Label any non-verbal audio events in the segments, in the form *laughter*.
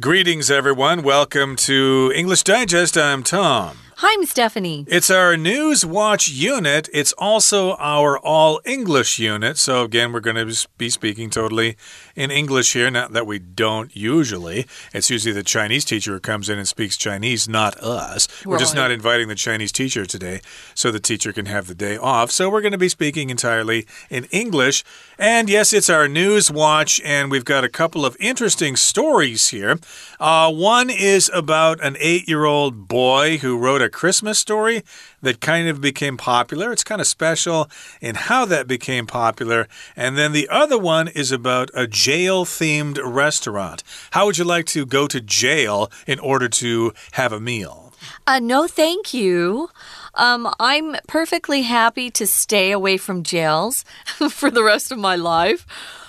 Greetings, everyone. Welcome to English Digest. I'm Tom. Hi, I'm Stephanie. It's our News Watch unit. It's also our All English unit. So, again, we're going to be speaking totally in English here. Not that we don't usually. It's usually the Chinese teacher who comes in and speaks Chinese, not us. We're just not inviting the Chinese teacher today so the teacher can have the day off. So, we're going to be speaking entirely in English. And yes, it's our News Watch, and we've got a couple of interesting stories here. Uh, one is about an eight year old boy who wrote a Christmas story that kind of became popular. It's kind of special in how that became popular. And then the other one is about a jail themed restaurant. How would you like to go to jail in order to have a meal? Uh, no, thank you. Um, I'm perfectly happy to stay away from jails *laughs* for the rest of my life.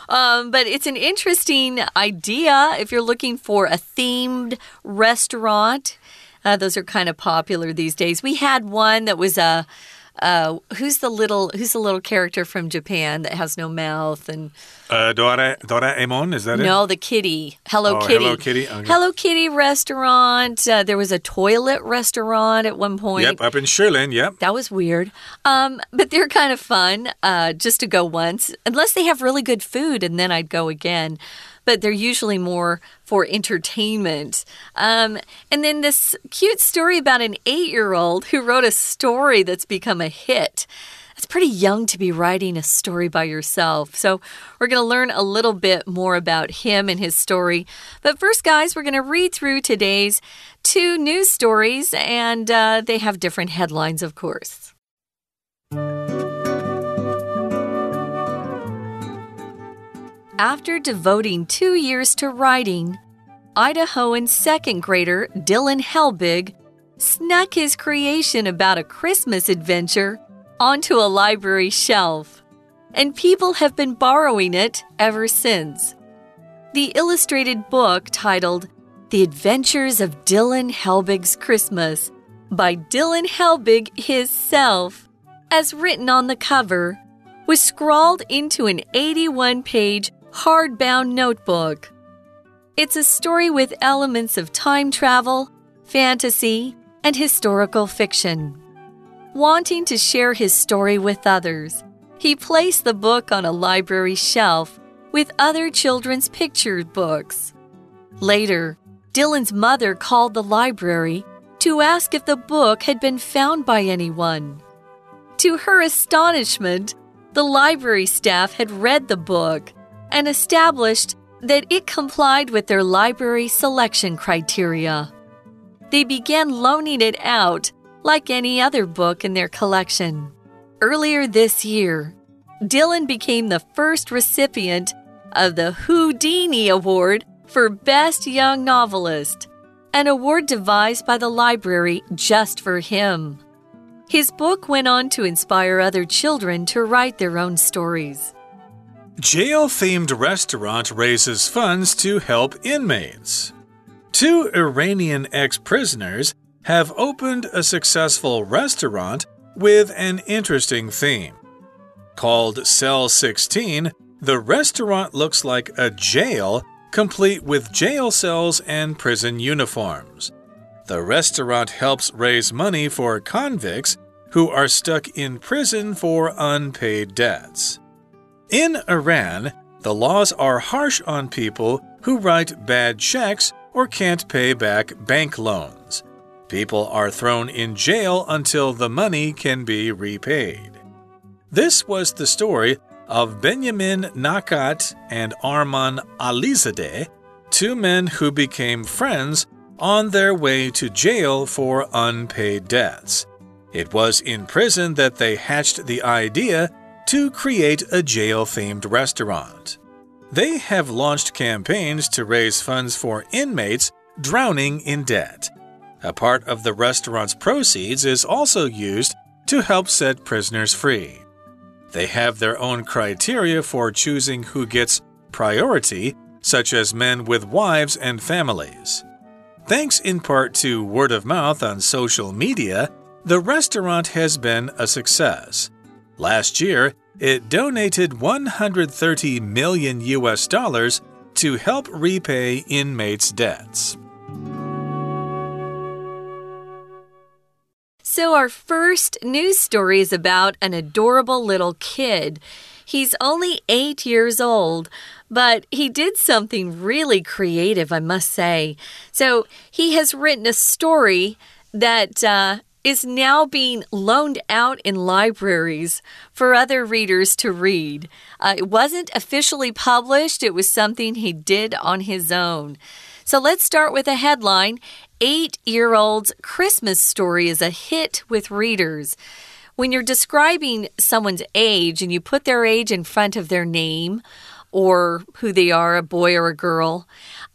Um, but it's an interesting idea if you're looking for a themed restaurant. Uh, those are kind of popular these days. We had one that was a uh, who's the little who's the little character from Japan that has no mouth and uh, Dora Doraemon is that no, it? No, the kitty. Hello oh, Kitty. Hello Kitty. Okay. Hello Kitty restaurant. Uh, there was a toilet restaurant at one point. Yep, up in Shilin. Yep. That was weird. Um, but they're kind of fun. Uh, just to go once, unless they have really good food, and then I'd go again but they're usually more for entertainment. Um, and then this cute story about an eight year old who wrote a story that's become a hit. It's pretty young to be writing a story by yourself. So, we're going to learn a little bit more about him and his story. But first, guys, we're going to read through today's two news stories, and uh, they have different headlines, of course. After devoting two years to writing, Idahoan second grader Dillon Helbig snuck his creation about a Christmas adventure onto a library shelf, and people have been borrowing it ever since. The illustrated book titled The Adventures of Dillon Helbig's Christmas by Dillon Helbig himself, as written on the cover, was scrawled into an 81 page hardbound notebook. It's a story with elements of time travel, fantasy, and historical fiction. Wanting to share his story with others, he placed the book on a library shelf with other children's picture books. Later, Dillon's mother called the library to ask if the book had been found by anyone. To her astonishment, the library staff had read the book and established that it complied with their library selection criteria. They began loaning it out like any other book in their collection. Earlier this year, Dillon became the first recipient of the Whodini Award for Best Young Novelist, an award devised by the library just for him. His book went on to inspire other children to write their own stories. Jail themed restaurant raises funds to help inmates. Two Iranian ex prisoners have opened a successful restaurant with an interesting theme. Called Cell 16, the restaurant looks like a jail complete with jail cells and prison uniforms. The restaurant helps raise money for convicts who are stuck in prison for unpaid debts. In Iran, the laws are harsh on people who write bad checks or can't pay back bank loans. People are thrown in jail until the money can be repaid. This was the story of Benjamin Nakat and Arman Alizadeh, two men who became friends on their way to jail for unpaid debts. It was in prison that they hatched the idea to create a jail themed restaurant. They have launched campaigns to raise funds for inmates drowning in debt. A part of the restaurant's proceeds is also used to help set prisoners free. They have their own criteria for choosing who gets priority, such as men with wives and families. Thanks in part to word of mouth on social media, the restaurant has been a success. Last year, it donated 130 million US dollars to help repay inmates' debts. So, our first news story is about an adorable little kid. He's only eight years old, but he did something really creative, I must say. So, he has written a story that uh, is now being loaned out in libraries for other readers to read. Uh, it wasn't officially published, it was something he did on his own. So let's start with a headline Eight Year Old's Christmas Story is a hit with readers. When you're describing someone's age and you put their age in front of their name or who they are, a boy or a girl,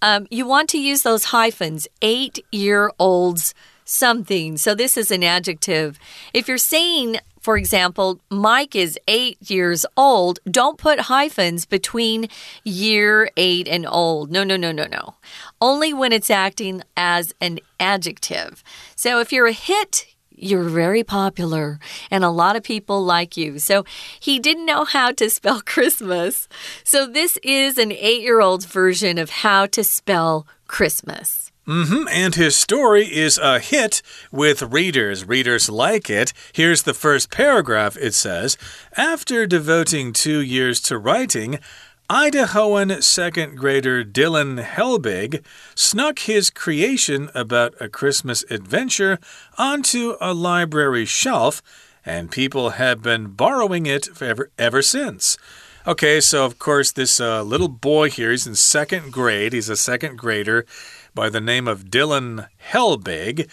um, you want to use those hyphens, eight year olds something. So this is an adjective. If you're saying, for example, Mike is eight years old, don't put hyphens between year, eight, and old. No, no, no, no, no. Only when it's acting as an adjective. So if you're a hit, you're very popular and a lot of people like you. So he didn't know how to spell *laughs* Christmas. So this is an eight year old's version of how to spell Christmas. Mm -hmm. And his story is a hit with readers. Readers like it. Here's the first paragraph it says After devoting two years to writing, Idahoan second grader Dillon Helbig snuck his creation about a Christmas adventure onto a library shelf, and people have been borrowing it ever, ever since. Okay, so of course, this uh, little boy here, he's in second grade, he's a second grader by the name of Dillon Helbig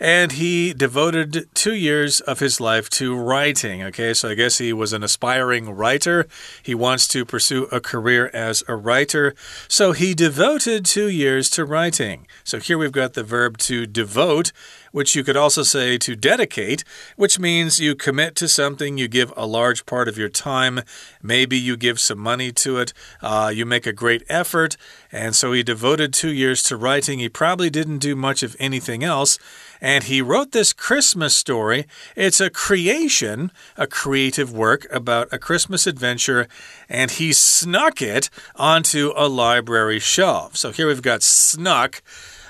and he devoted two years of his life to writing. Okay, so I guess he was an aspiring writer. He wants to pursue a career as a writer. So he devoted two years to writing. So here we've got the verb to devote which you could also say to dedicate, which means you commit to something, you give a large part of your time, maybe you give some money to it, uh, you make a great effort. And so he devoted two years to writing. He probably didn't do much of anything else. And he wrote this Christmas story. It's a creation, a creative work about a Christmas adventure, and he snuck it onto a library shelf. So here we've got snuck.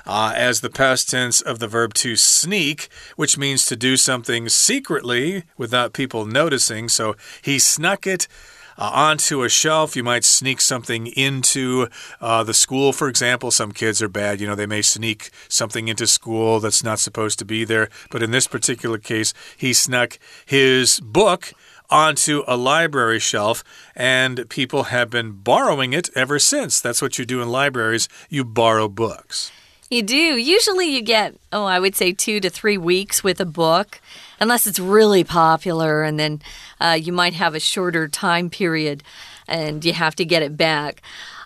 Uh, as the past tense of the verb to sneak, which means to do something secretly without people noticing. So he snuck it uh, onto a shelf. You might sneak something into uh, the school, for example. Some kids are bad. You know, they may sneak something into school that's not supposed to be there. But in this particular case, he snuck his book onto a library shelf, and people have been borrowing it ever since. That's what you do in libraries you borrow books. You do. Usually you get, oh, I would say two to three weeks with a book, unless it's really popular, and then uh, you might have a shorter time period and you have to get it back.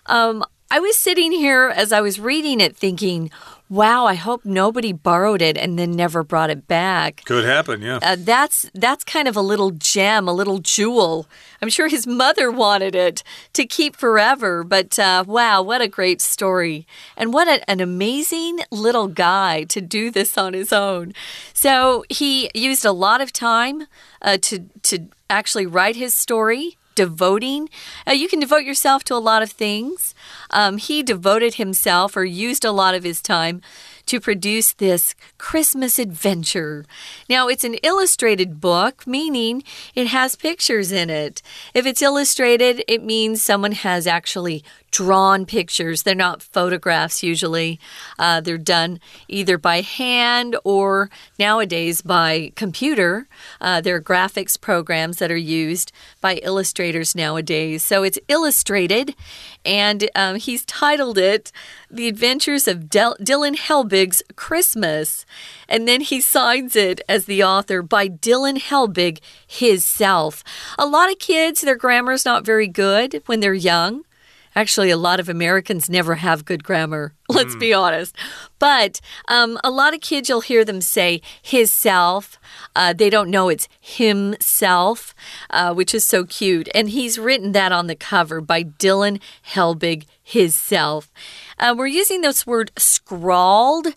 Um, I was sitting here as I was reading it thinking, wow, I hope nobody borrowed it and then never brought it back. Could happen, yeah. Uh, that's that's kind of a little gem, a little jewel. I'm sure his mother wanted it to keep forever, but uh, wow, what a great story. And what a, an amazing little guy to do this on his own. So he used a lot of time uh, to, to actually write his story devoting. Uh, you can devote yourself to a lot of things. Um, he devoted himself or used a lot of his time to produce this Christmas adventure. Now, it's an illustrated book, meaning it has pictures in it. If it's illustrated, it means someone has actually drawn pictures. They're not photographs usually. Uh, they're done either by hand or nowadays by computer. Uh, there are graphics programs that are used by illustrators nowadays. So it's illustrated, and um, he's titled it The Adventures of Del Dillon Helbig's Christmas. And then he signs it as the author by Dillon Helbig himself. A lot of kids, their grammar's not very good when they're young. Actually, a lot of Americans never have good grammar, *laughs* let's mm. be honest. But um, a lot of kids, you'll hear them say his self. Uh, they don't know it's himself, uh, which is so cute. And he's written that on the cover by Dillon Helbig himself. Uh, we're using this word scrawled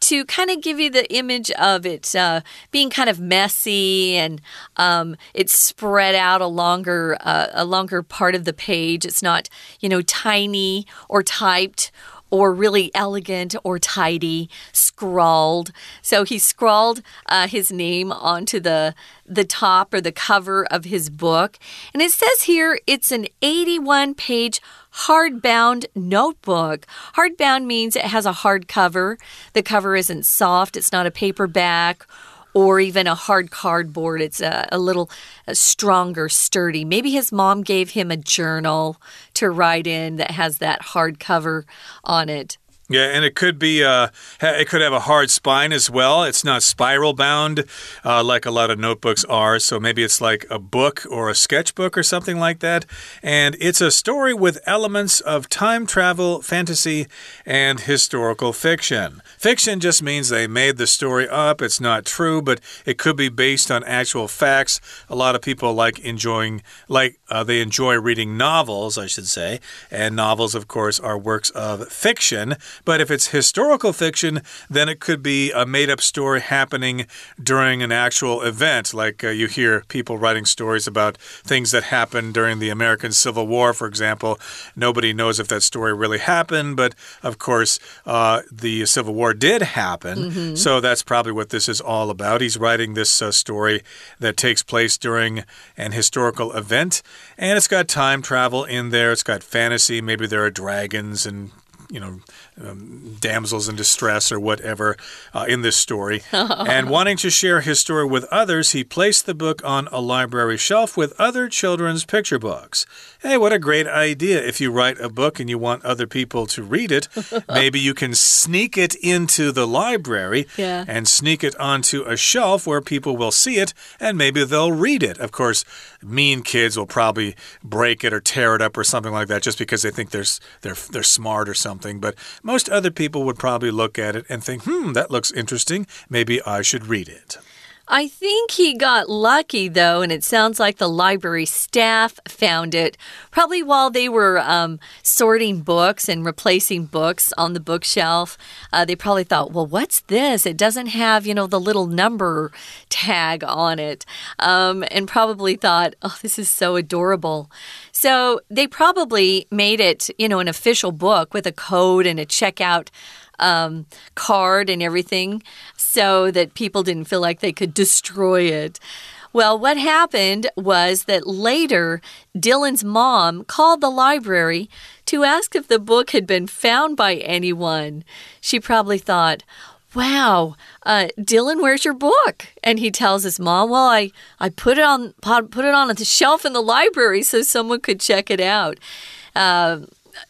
to kind of give you the image of it uh, being kind of messy and um, it's spread out a longer uh, a longer part of the page. It's not you know tiny or typed or really elegant or tidy, scrawled. So he scrawled uh, his name onto the the top or the cover of his book, and it says here it's an 81 page hardbound notebook. Hardbound means it has a hard cover. The cover isn't soft. It's not a paperback or even a hard cardboard. It's a, a little a stronger, sturdy. Maybe his mom gave him a journal to write in that has that hard cover on it. Yeah, and it could be uh, it could have a hard spine as well. It's not spiral bound uh, like a lot of notebooks are. So maybe it's like a book or a sketchbook or something like that. And it's a story with elements of time travel, fantasy, and historical fiction. Fiction just means they made the story up. It's not true, but it could be based on actual facts. A lot of people like enjoying like uh, they enjoy reading novels, I should say, and novels, of course, are works of fiction. But if it's historical fiction, then it could be a made up story happening during an actual event. Like uh, you hear people writing stories about things that happened during the American Civil War, for example. Nobody knows if that story really happened, but of course, uh, the Civil War did happen. Mm -hmm. So that's probably what this is all about. He's writing this uh, story that takes place during an historical event, and it's got time travel in there, it's got fantasy. Maybe there are dragons and you know, um, damsels in distress or whatever uh, in this story. *laughs* and wanting to share his story with others, he placed the book on a library shelf with other children's picture books. Hey, what a great idea. If you write a book and you want other people to read it, *laughs* maybe you can sneak it into the library yeah. and sneak it onto a shelf where people will see it and maybe they'll read it. Of course, mean kids will probably break it or tear it up or something like that just because they think they're, they're, they're smart or something. But most other people would probably look at it and think, hmm, that looks interesting. Maybe I should read it. I think he got lucky, though, and it sounds like the library staff found it probably while they were um, sorting books and replacing books on the bookshelf. Uh, they probably thought, well, what's this? It doesn't have, you know, the little number tag on it. Um, and probably thought, oh, this is so adorable. So they probably made it, you know, an official book with a code and a checkout um, card and everything so that people didn't feel like they could destroy it. Well, what happened was that later, Dillon's mom called the library to ask if the book had been found by anyone. She probably thought, Wow, uh, Dillon, where's your book? And he tells his mom, "Well, I I put it on put it on the shelf in the library so someone could check it out." Uh,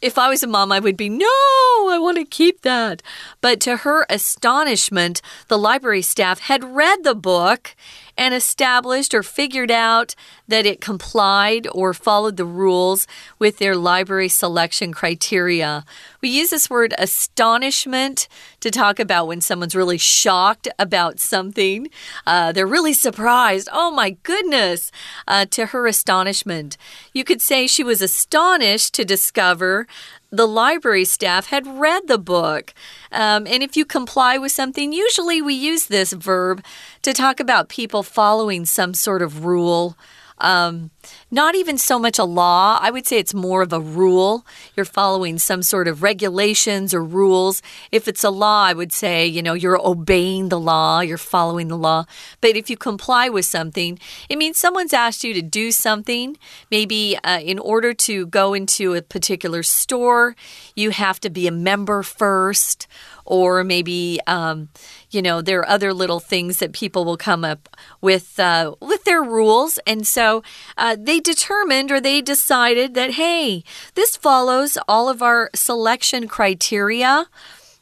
if I was a mom, I would be, no, I want to keep that. But to her astonishment, the library staff had read the book and established or figured out that it complied or followed the rules with their library selection criteria. We use this word astonishment to talk about when someone's really shocked about something. Uh, they're really surprised. Oh my goodness! Uh, to her astonishment. You could say she was astonished to discover the library staff had read the book. Um, and if you comply with something, usually we use this verb to talk about people following some sort of rule um, not even so much a law. I would say it's more of a rule. You're following some sort of regulations or rules. If it's a law, I would say, you know, you're obeying the law, you're following the law. But if you comply with something, it means someone's asked you to do something. Maybe uh, in order to go into a particular store, you have to be a member first or maybe um, you know there are other little things that people will come up with uh, with their rules, and so uh, they determined or they decided that hey, this follows all of our selection criteria.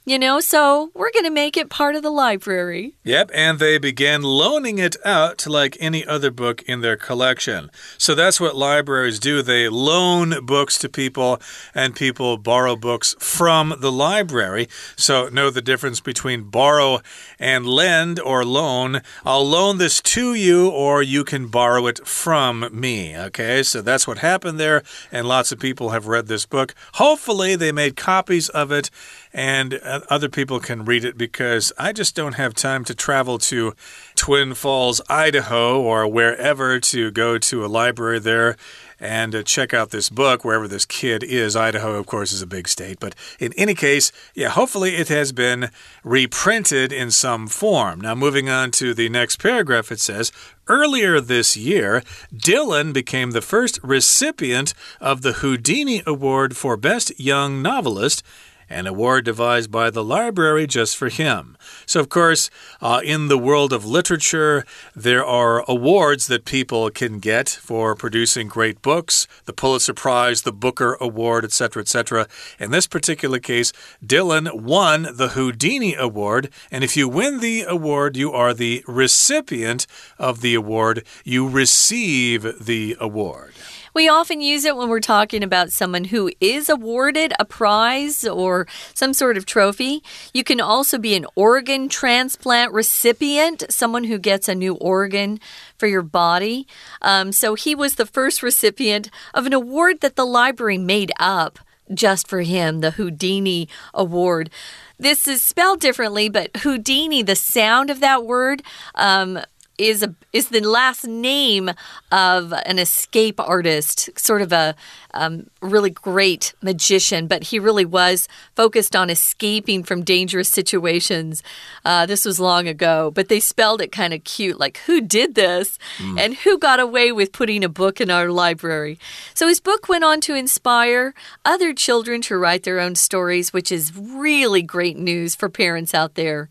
You know, so we're going to make it part of the library. Yep, and they began loaning it out like any other book in their collection. So that's what libraries do. They loan books to people, and people borrow books from the library. So know the difference between borrow and lend or loan. I'll loan this to you, or you can borrow it from me. Okay, so that's what happened there, and lots of people have read this book. Hopefully, they made copies of it and uh, other people can read it because I just don't have time to travel to Twin Falls, Idaho, or wherever to go to a library there and uh, check out this book wherever this kid is. Idaho, of course, is a big state. But in any case, yeah, hopefully it has been reprinted in some form. Now, moving on to the next paragraph, it says Earlier this year, Dillon became the first recipient of the Whodini Award for Best Young Novelist an award devised by the library just for him. So, of course, uh, in the world of literature, there are awards that people can get for producing great books the Pulitzer Prize, the Booker Award, etc., etc. In this particular case, Dillon won the Whodini Award, and if you win the award, you are the recipient of the award. You receive the award. We often use it when we're talking about someone who is awarded a prize or some sort of trophy. You can also be an organ transplant recipient, someone who gets a new organ for your body. Um, so he was the first recipient of an award that the library made up just for him, the Whodini Award. This is spelled differently, but Houdini, the sound of that word, um, is a is the last name of an escape artist, sort of a um, really great magician, but he really was focused on escaping from dangerous situations. Uh, this was long ago, but they spelled it kind of cute, like who did this mm. and who got away with putting a book in our library. So his book went on to inspire other children to write their own stories, which is really great news for parents out there.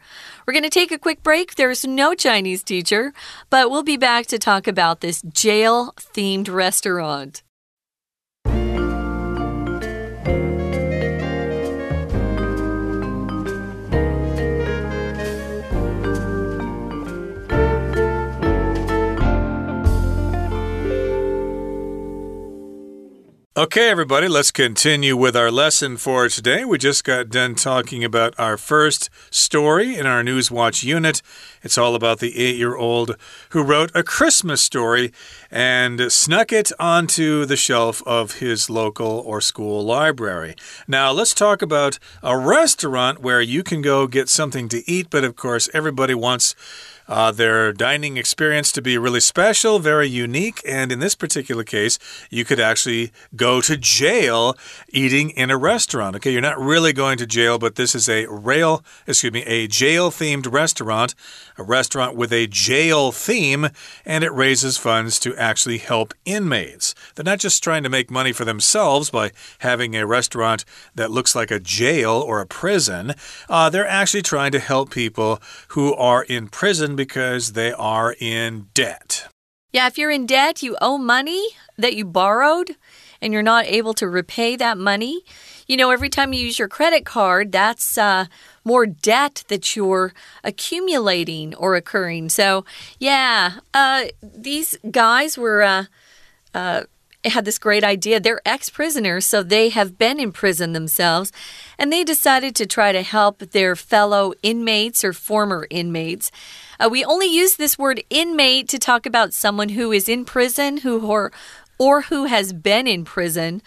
We're going to take a quick break. There's no Chinese teacher, but we'll be back to talk about this jail themed restaurant. Okay, everybody, let's continue with our lesson for today. We just got done talking about our first story in our Newswatch unit. It's all about the eight year old who wrote a Christmas story and snuck it onto the shelf of his local or school library. Now, let's talk about a restaurant where you can go get something to eat, but of course, everybody wants uh, their dining experience to be really special, very unique. And in this particular case, you could actually go to jail eating in a restaurant. Okay, you're not really going to jail, but this is a rail, excuse me, a jail themed restaurant, a restaurant with a jail theme, and it raises funds to actually help inmates. They're not just trying to make money for themselves by having a restaurant that looks like a jail or a prison. Uh, they're actually trying to help people who are in prison because they are in debt. Yeah, if you're in debt, you owe money that you borrowed and you're not able to repay that money. You know, every time you use your credit card, that's uh, more debt that you're accumulating or occurring. So, yeah, uh, these guys were. Uh, uh had this great idea. They're ex prisoners, so they have been in prison themselves, and they decided to try to help their fellow inmates or former inmates. Uh, we only use this word inmate to talk about someone who is in prison who or, or who has been in prison.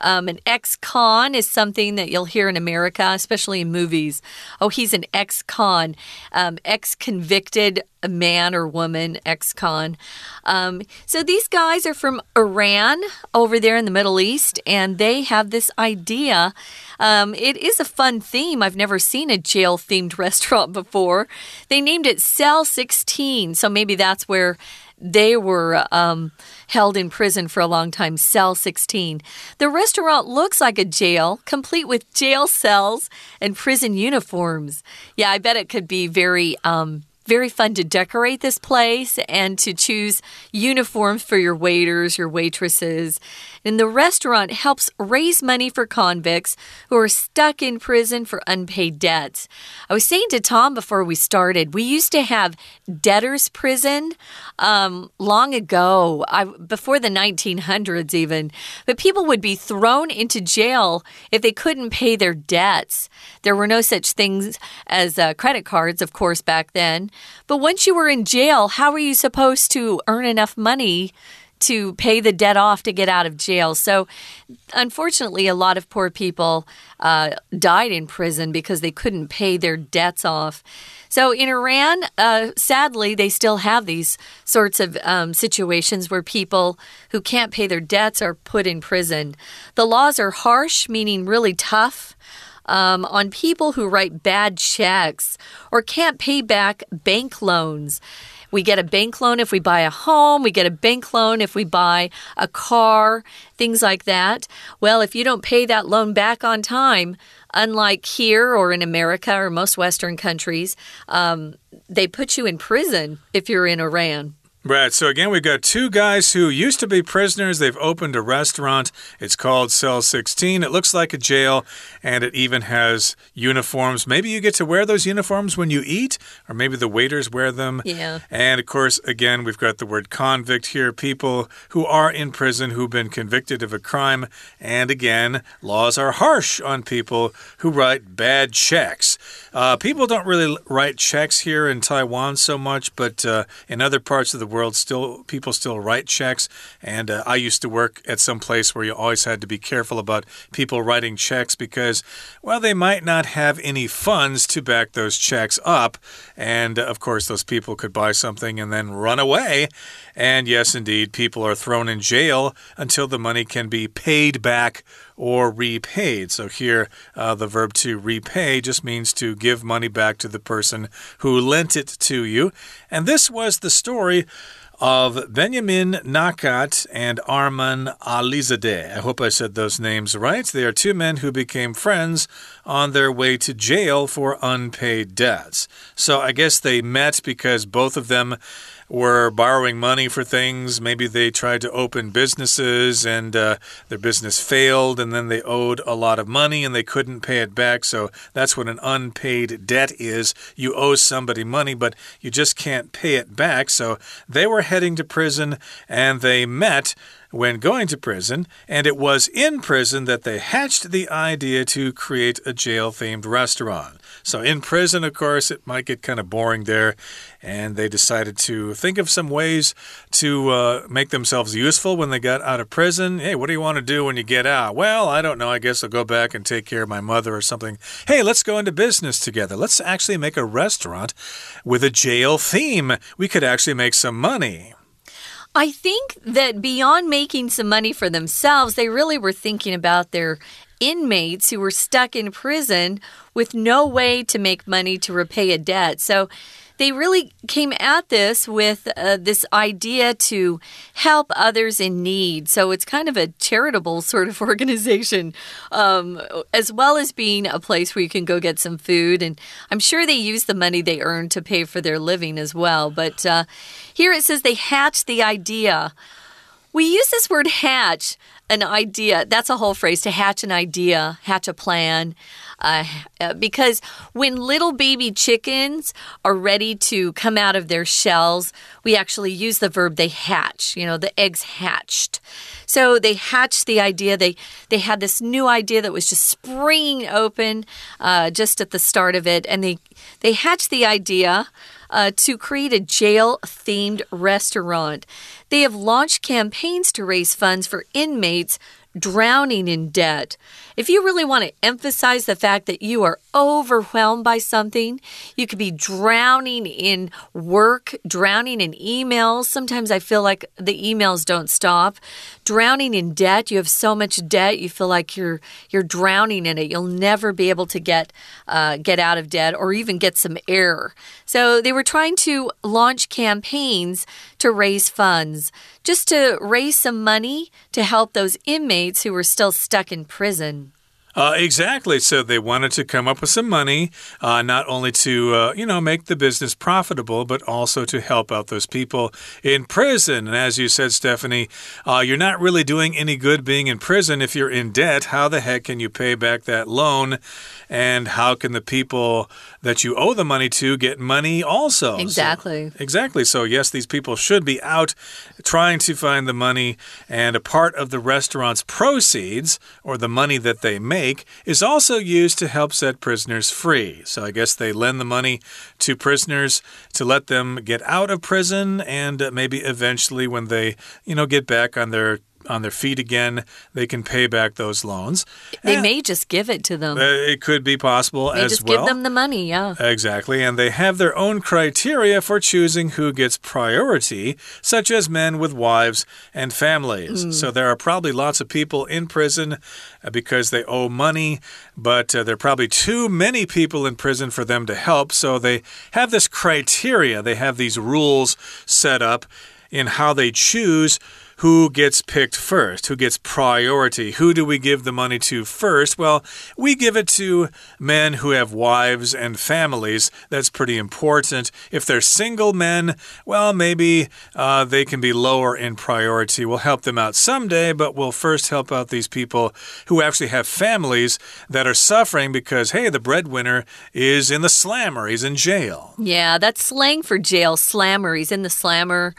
Um, an ex con is something that you'll hear in America, especially in movies. Oh, he's an ex con, um, ex convicted man or woman, ex con. Um, so these guys are from Iran over there in the Middle East, and they have this idea. Um, it is a fun theme. I've never seen a jail themed *laughs* restaurant before. They named it Cell 16, so maybe that's where they were um, held in prison for a long time, cell 16. The restaurant looks like a jail, complete with jail cells and prison uniforms. Yeah, I bet it could be very um, very fun to decorate this place and to choose uniforms for your waiters, your waitresses. And the restaurant helps raise money for convicts who are stuck in prison for unpaid debts. I was saying to Tom before we started, we used to have debtor's prison um, long ago, I, before the 1900s even. But people would be thrown into jail if they couldn't pay their debts. There were no such things as uh, credit cards, of course, back then. But once you were in jail, how were you supposed to earn enough money to pay the debt off to get out of jail. So, unfortunately, a lot of poor people uh, died in prison because they couldn't pay their debts off. So, in Iran, uh, sadly, they still have these sorts of um, situations where people who can't pay their debts are put in prison. The laws are harsh, meaning really tough. Um, on people who write bad checks or can't pay back bank loans. We get a bank loan if we buy a home. We get a bank loan if we buy a car, things like that. Well, if you don't pay that loan back on time, unlike here or in America or most Western countries, um, they put you in prison if you're in Iran. Right. So again, we've got two guys who used to be prisoners. They've opened a restaurant. It's called Cell 16. It looks like a jail, and it even has uniforms. Maybe you get to wear those uniforms when you eat, or maybe the waiters wear them. Yeah. And of course, again, we've got the word convict here people who are in prison who've been convicted of a crime. And again, laws are harsh on people who write bad checks. Uh, people don't really write checks here in Taiwan so much, but uh, in other parts of the world, still people still write checks. And uh, I used to work at some place where you always had to be careful about people writing checks because, well, they might not have any funds to back those checks up. And uh, of course, those people could buy something and then run away. And yes, indeed, people are thrown in jail until the money can be paid back or repaid. So here, uh, the verb to repay just means to give money back to the person who lent it to you. And this was the story of Benjamin Nakat and Arman Alizadeh. I hope I said those names right. They are two men who became friends on their way to jail for unpaid debts. So I guess they met because both of them were borrowing money for things. Maybe they tried to open businesses and uh, their business failed, and then they owed a lot of money and they couldn't pay it back. So that's what an unpaid debt is. You owe somebody money, but you just can't pay it back. So they were heading to prison and they met when going to prison, and it was in prison that they hatched the idea to create a jail themed restaurant. So, in prison, of course, it might get kind of boring there, and they decided to think of some ways to uh, make themselves useful when they got out of prison. Hey, what do you want to do when you get out? Well, I don't know. I guess I'll go back and take care of my mother or something. Hey, let's go into business together. Let's actually make a restaurant with a jail theme. We could actually make some money. I think that beyond making some money for themselves, they really were thinking about their inmates who were stuck in prison with no way to make money to repay a debt. So they really came at this with uh, this idea to help others in need. So it's kind of a charitable sort of *laughs* organization, um, as well as being a place where you can go get some food. And I'm sure they use the money they earn to pay for their living as well. But uh, here it says they hatched the idea. We use this word hatch, an idea. That's a whole phrase to hatch an idea, hatch a plan. Uh, uh, because when little baby chickens are ready to come out of their shells, we actually use the verb they hatch. You know, the eggs hatched. So they hatched the idea. They they had this new idea that was just springing open uh, just at the start of it, and they they hatched the idea. Uh, to create a jail themed restaurant. They have launched campaigns to raise funds for inmates drowning in debt. If you really want to emphasize the fact that you are overwhelmed by something, you could be drowning in work, drowning in emails. Sometimes I feel like the emails don't stop. Drowning in debt, you have so much debt, you feel like you're you're drowning in it. You'll never be able to get uh, get out of debt or even get some air. So they were trying to launch campaigns to raise funds, just to raise some money to help those inmates who were still stuck in prison. Uh, exactly. So they wanted to come up with some money, uh, not only to, uh, you know, make the business profitable, but also to help out those people in prison. And as you said, Stephanie, uh, you're not really doing any good being in prison if you're in debt. How the heck can you pay back that loan? And how can the people that you owe the money to get money also? Exactly. So, exactly. So, yes, these people should be out trying to find the money, and a part of the restaurant's proceeds or the money that they make make is also used to help set prisoners free. So I guess they lend the money to prisoners to let them get out of prison and maybe eventually when they, you know, get back on their on their feet again, they can pay back those loans. They and may just give it to them. Uh, it could be possible they as just well. give them the money, yeah. Exactly. And they have their own criteria for choosing who gets priority, such as men with wives and families. Mm. So there are probably lots of people in prison uh, because they owe money, but uh, there are probably too many people in prison for them to help. So they have this criteria, they have these rules set up in how they choose who gets picked first? Who gets priority? Who do we give the money to first? Well, we give it to men who have wives and families. That's pretty important. If they're single men, well, maybe uh, they can be lower in priority. We'll help them out someday, but we'll first help out these people who actually have families that are suffering because, hey, the breadwinner is in the slammer, he's in jail. Yeah, that's slang for jail, slammer. He's in the slammer.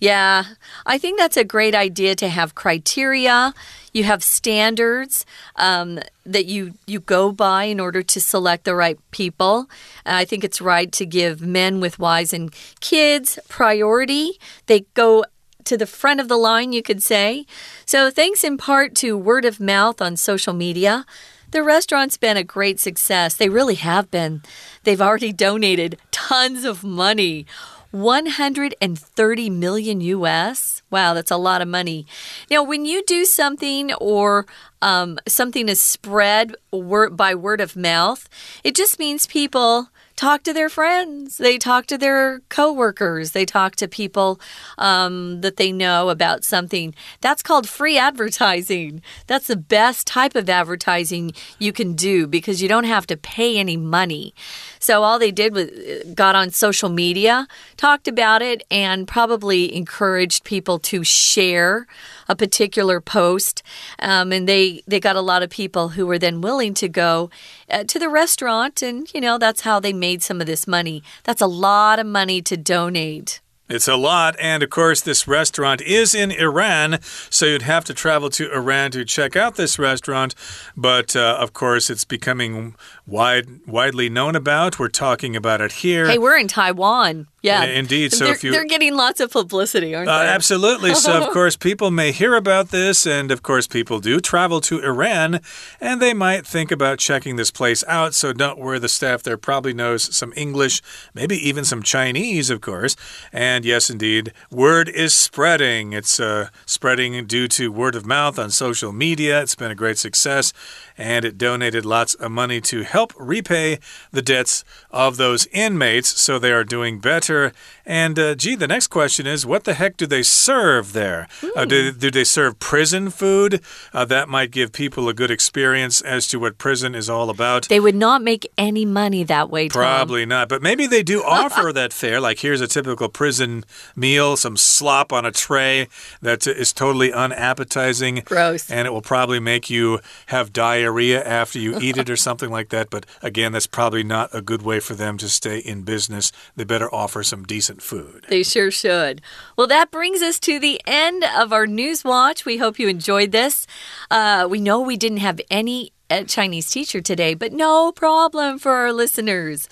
Yeah, I think that's a great idea to have criteria. You have standards um, that you you go by in order to select the right people. I think it's right to give men with wives and kids priority. They go to the front of the line, you could say. So, thanks in part to word of mouth on social media. The restaurant's been a great success. They really have been. They've already donated tons of money. 130 million US. Wow, that's a lot of money. Now, when you do something or um, something is spread word by word of mouth, it just means people talk to their friends, they talk to their coworkers, they talk to people um, that they know about something. That's called free advertising. That's the best type of advertising you can do because you don't have to pay any money. So all they did was uh, got on social media, talked about it, and probably encouraged people to share a particular post, um, and they they got a lot of people who were then willing to go uh, to the restaurant, and you know that's how they made some of this money. That's a lot of money to donate. It's a lot. And of course, this restaurant is in Iran, so you'd have to travel to Iran to check out this restaurant. But uh, of course, it's becoming wide, widely known about. We're talking about it here. Hey, we're in Taiwan. Yeah, indeed. So they're, if you they're getting lots of publicity, aren't uh, they? Absolutely. so of *laughs* course, people may hear about this, and of course, people do travel to Iran, and they might think about checking this place out. So don't worry, the staff there probably knows some English, maybe even some Chinese, of course. And yes, indeed, word is spreading. It's uh, spreading due to word of mouth on social media. It's been a great success, and it donated lots of money to help repay the debts of those inmates. So they are doing better and uh, gee, the next question is what the heck do they serve there? Uh, do, do, they serve prison food? Uh, that might give people a good experience as to what prison is all about. They would not make any money that way, Tom. Probably not. But maybe they do *laughs* offer that fare. Like here's a typical prison meal some slop on a tray that is totally unappetizing. Gross. And it will probably make you have diarrhea after you eat it or *laughs* something like that. But again, that's probably not a good way for them to stay in business. They better offer some decent food. They sure should. Well, that brings us to the end of our news watch. We hope you enjoyed this. Uh, we know we didn't have any uh, Chinese teacher today, but no problem for our listeners.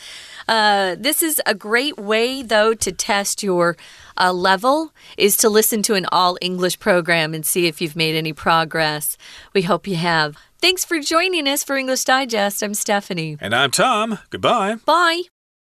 Uh, this is a great way, though, to test your uh, level is to listen to an all English program and see if you've made any progress. We hope you have. Thanks for joining us for English Digest. I'm Stephanie. And I'm Tom. Goodbye. Bye.